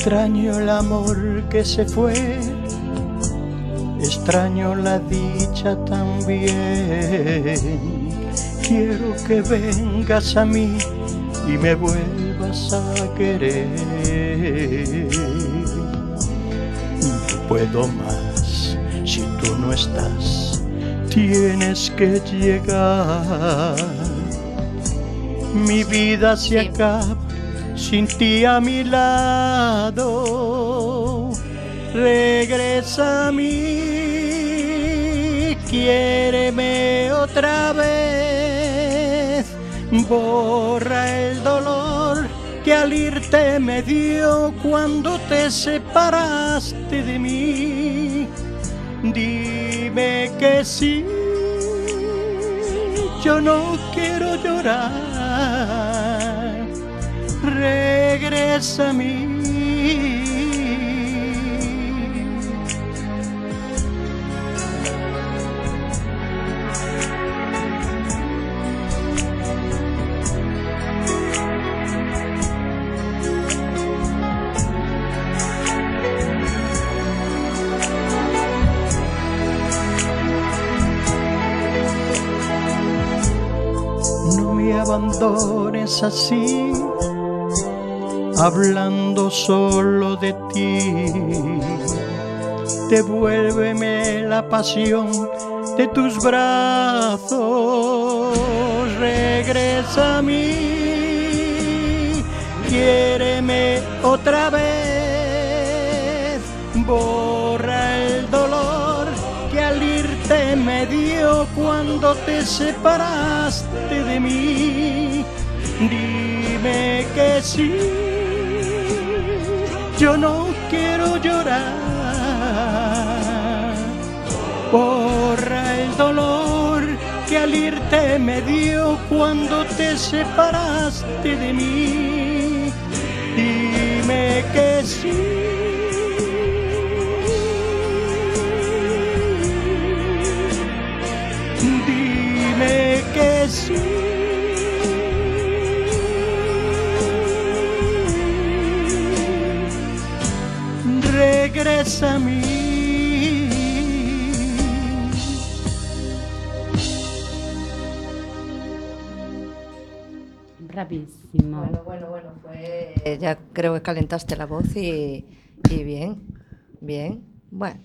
Extraño el amor que se fue, extraño la dicha también. Quiero que vengas a mí y me vuelvas a querer. No puedo más si tú no estás, tienes que llegar. Mi vida se acaba sin ti a mi lado. Regresa a mí, quiéreme otra vez. Borra el dolor que al irte me dio cuando te separaste de mí. Dime que sí, yo no quiero llorar. Regresa a mí. No me abandones así, hablando solo de ti. Devuélveme la pasión de tus brazos, regresa a mí, quiéreme otra vez, borra el dolor que al irte me dio cuando te separaste de mí. Dime que sí, yo no quiero llorar. Borra el dolor que al irte me dio cuando te separaste de mí. Dime que sí. Regresa a mí. Bravísimo. Bueno, bueno, bueno, eh, Ya creo que calentaste la voz y, y bien, bien. Bueno,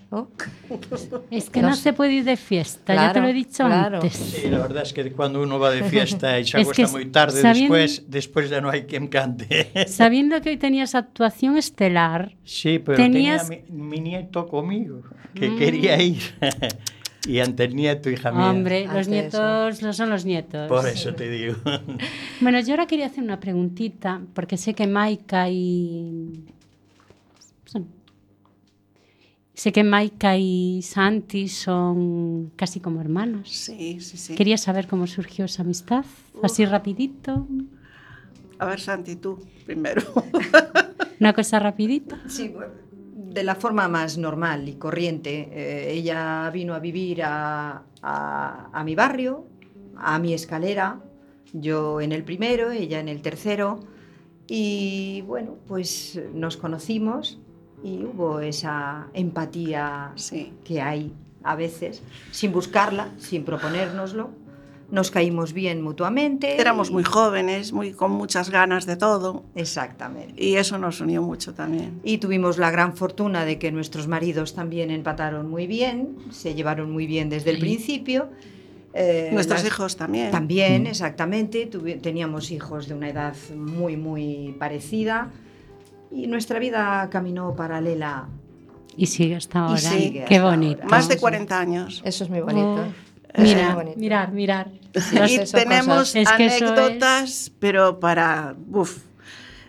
*laughs* Es que no no, se puede ir de fiesta, ya te Claro, lo he dicho claro. antes. Sí, la verdad es que cuando uno va de fiesta y se *laughs* Es que acuesta muy tarde sabiendo- después, después ya no hay quien cante. *laughs* Sabiendo que hoy tenías actuación estelar, Sí, pero Tenías- tenía mi, mi nieto conmigo, que quería ir. y ante el nieto, hija mía. hombre, los nietos no son los nietos. Por eso te digo. Bueno, yo ahora quería hacer una preguntita, porque sé que Maika y... son- Sé que Maika y Santi son casi como hermanos. Sí, sí, sí. Quería saber cómo surgió esa amistad, así rapidito, A ver, Santi, tú primero. *laughs* una cosa rapidita. Sí, bueno, de la forma más normal y corriente. Eh, ella vino a vivir a, a- a mi barrio, a mi escalera, yo en el primero, ella en el tercero, y bueno, pues nos conocimos y hubo esa empatía Sí. que hay a veces, sin buscarla, sin proponérnoslo. Nos caímos bien mutuamente. Éramos y- muy jóvenes, muy con muchas ganas de todo, Exactamente. y eso nos unió mucho también. Y tuvimos la gran fortuna de que nuestros maridos también empataron muy bien, se llevaron muy bien desde el principio. Eh, Nuestros las- hijos también. También, exactamente. tuvi- teníamos hijos de una edad muy, muy parecida. Y nuestra vida caminó paralela. Y sigue hasta ahora. sigue Qué hasta bonito. ahora. Más de 40 años. eso es muy bonito. Oh, Mira, mirar, mirar. No y sé, tenemos cosas. Es que anécdotas, pero para, uf,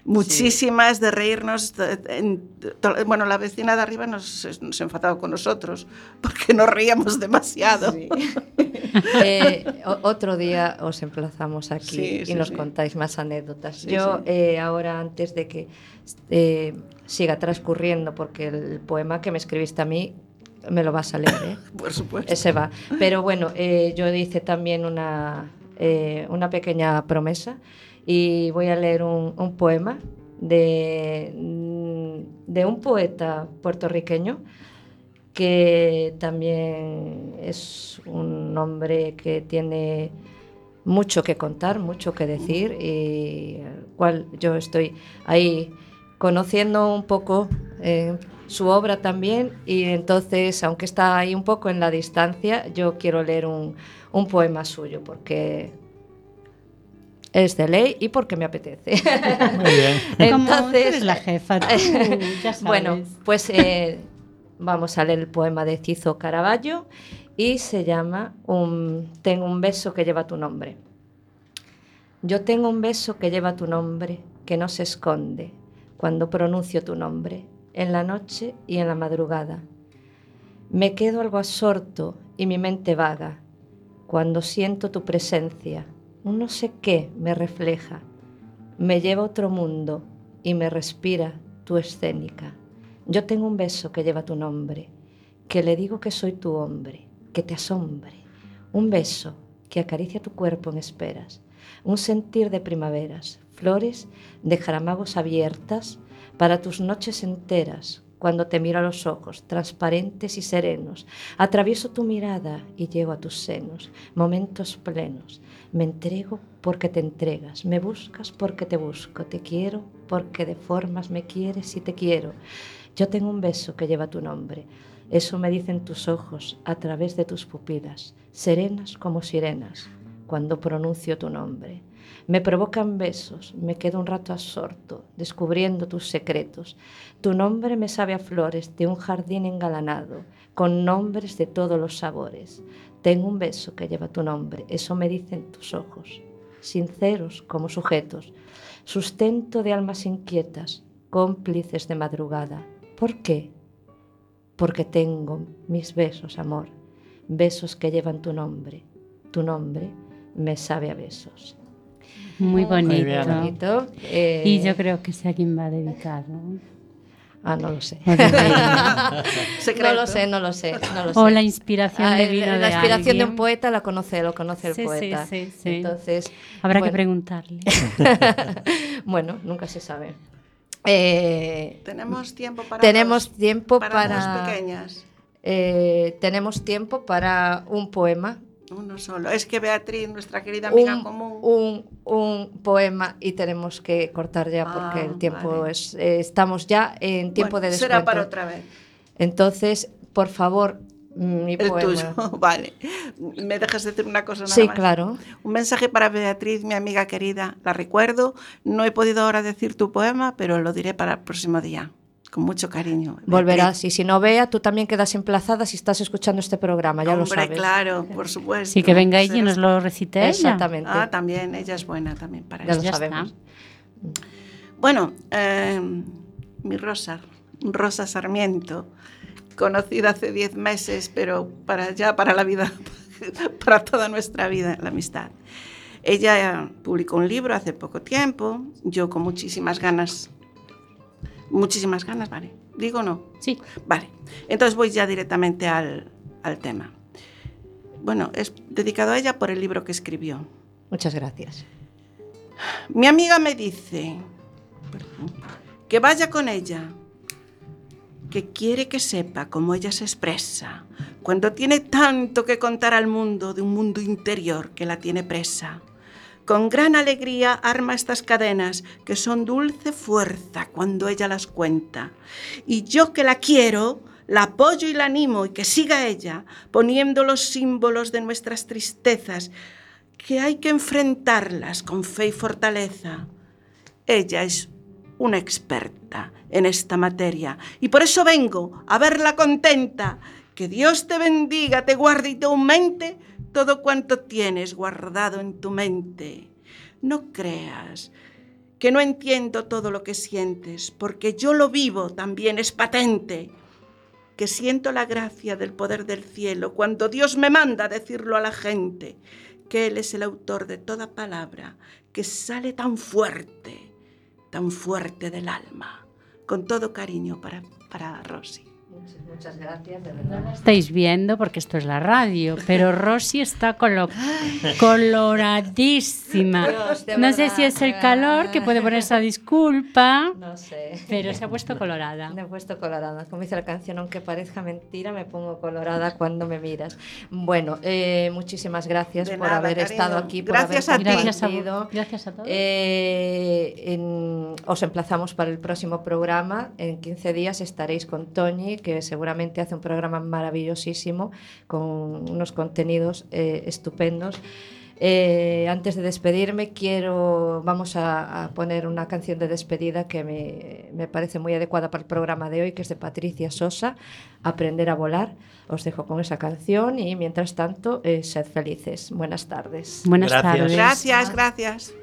muchísimas de reírnos. de- bueno, la vecina de arriba nos, nos enfadaba con nosotros *laughs* porque nos reíamos demasiado. *laughs* Eh, otro día os emplazamos aquí Sí, y nos contáis más anécdotas. Yo eh, ahora, antes de que eh, siga transcurriendo, porque el poema que me escribiste a mí me lo vas a leer. *laughs* Por supuesto. ese va. Pero bueno, yo hice también una, una pequeña promesa y voy a leer un, un poema de, mm, de un poeta puertorriqueño que también es un hombre que tiene mucho que contar, mucho que decir y al cual yo estoy ahí conociendo un poco eh, su obra también. Y entonces, aunque está ahí un poco en la distancia, yo quiero leer un, un poema suyo porque es de ley y porque me apetece. *laughs* Muy bien. Entonces, eres la jefa, tú *laughs* ya sabes. bueno, pues eh, vamos a leer el poema de Cizo Caraballo y se llama un, Tengo un beso que lleva tu nombre. Yo tengo un beso que lleva tu nombre, que no se esconde cuando pronuncio tu nombre, en la noche y en la madrugada. Me quedo algo absorto y mi mente vaga cuando siento tu presencia. Un no sé qué me refleja, me lleva a otro mundo y me respira tu escénica. Yo tengo un beso que lleva tu nombre, que le digo que soy tu hombre, que te asombre. Un beso que acaricia tu cuerpo en esperas, un sentir de primaveras, flores de jaramagos abiertas para tus noches enteras, cuando te miro a los ojos, transparentes y serenos, atravieso tu mirada y llego a tus senos, momentos plenos. Me entrego porque te entregas, me buscas porque te busco, te quiero porque de formas me quieres y te quiero. Yo tengo un beso que lleva tu nombre, eso me dicen tus ojos a través de tus pupilas, serenas como sirenas, cuando pronuncio tu nombre. Me provocan besos, me quedo un rato absorto, descubriendo tus secretos. Tu nombre me sabe a flores de un jardín engalanado, con nombres de todos los sabores. Tengo un beso que lleva tu nombre, eso me dicen tus ojos, sinceros como sujetos, sustento de almas inquietas, cómplices de madrugada. ¿Por qué? Porque tengo mis besos, amor, besos que llevan tu nombre. Tu nombre me sabe a besos. Muy bonito. bien. Bonito. Eh, Y yo creo que sé a quién va dedicado. Ah, no lo *laughs* *laughs* sé. No lo sé, no lo sé, no lo sé. O la inspiración Ah, de vino la de inspiración de un poeta la conoce, lo conoce el Sí, poeta. sí, sí. Entonces, Habrá que preguntarle. *laughs* bueno, nunca se sabe. Eh, Tenemos tiempo para tenemos dos, tiempo para, para, dos pequeñas. eh, tenemos tiempo para un poema, Uno solo. Es que Beatriz, nuestra querida amiga un, común, un, un poema y tenemos que cortar ya porque Ah, el tiempo vale. es eh, estamos ya en tiempo Bueno, de descuento. será para otra vez. Entonces, por favor, mi El poema. tuyo, *laughs* vale. ¿Me dejas decir una cosa nada Sí, más? claro. Un mensaje para Beatriz, mi amiga querida. La recuerdo. No he podido ahora decir tu poema, pero lo diré para el próximo día. Con mucho cariño. Beatriz. Volverás. Y si no vea, tú también quedas emplazada si estás escuchando este programa, ya lo sabes. claro, por supuesto. Sí, que venga ella y nos lo recite ella. Exactamente. Ah, también, ella es buena también para ya eso. lo Ya sabemos. está. Bueno, eh, mi Rosa, Rosa Sarmiento, conocida hace 10 meses, pero para ya para la vida, *laughs* para toda nuestra vida, la amistad. Ella publicó un libro hace poco tiempo, yo con muchísimas ganas, muchísimas ganas, ¿vale? Digo no. Sí. Vale, entonces voy ya directamente al, al tema. Bueno, es dedicado a ella por el libro que escribió. Muchas gracias. Mi amiga me dice que vaya con ella, que quiere que sepa cómo ella se expresa cuando tiene tanto que contar al mundo de un mundo interior que la tiene presa. Con gran alegría arma estas cadenas que son dulce fuerza cuando ella las cuenta. Y yo que la quiero, la apoyo y la animo y que siga ella poniendo los símbolos de nuestras tristezas que hay que enfrentarlas con fe y fortaleza. Ella es una experta en esta materia y por eso vengo a verla contenta. Que Dios te bendiga, te guarde y te aumente todo cuanto tienes guardado en tu mente. No creas que no entiendo todo lo que sientes, porque yo lo vivo también es patente que siento la gracia del poder del cielo cuando Dios me manda decirlo a la gente, que Él es el autor de toda palabra que sale tan fuerte, tan fuerte del alma, con todo cariño para, para Rosy. Muchas, muchas gracias, de No verdad. la estáis viendo porque esto es la radio, pero Rosy está colo- *laughs* coloradísima. Dios, No sé si es el calor que puede poner esa disculpa, No sé. pero se ha puesto colorada. Me he puesto colorada. Como dice la canción, aunque parezca mentira, me pongo colorada cuando me miras. Bueno, eh, muchísimas gracias De por nada, haber cariño. estado aquí, por Gracias haber a ti. Gracias gracias a todos. Eh, en- os emplazamos para el próximo programa. En 15 días estaréis con Toñi, que seguramente hace un programa maravillosísimo, con unos contenidos eh, estupendos. Eh, antes de despedirme, quiero, vamos a, a poner una canción de despedida que me, me parece muy adecuada para el programa de hoy, que es de Patricia Sosa, Aprender a volar. Os dejo con esa canción y mientras tanto, eh, sed felices. Buenas tardes. Buenas Gracias. tardes. Gracias, gracias.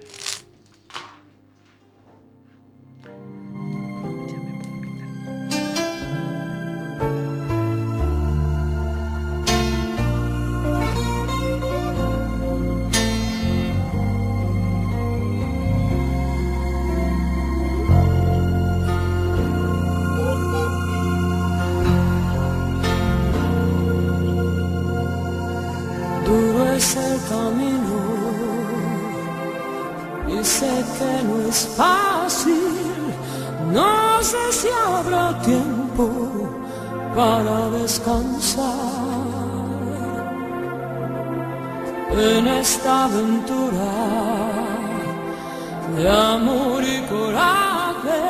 Para descansar en esta aventura de amor y coraje.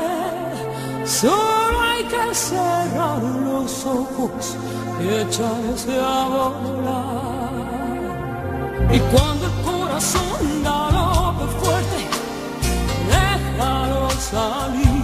Solo hay que cerrar los ojos y echarse a volar. Y cuando el corazón galope fuerte, déjalo salir.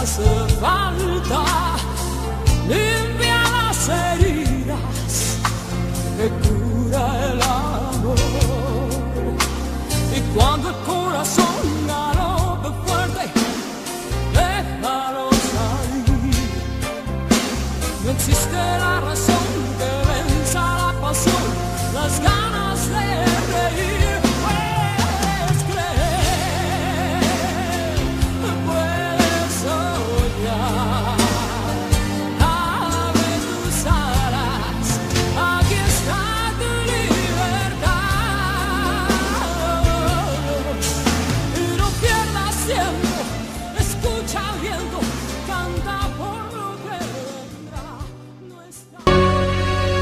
Llora si hace falta.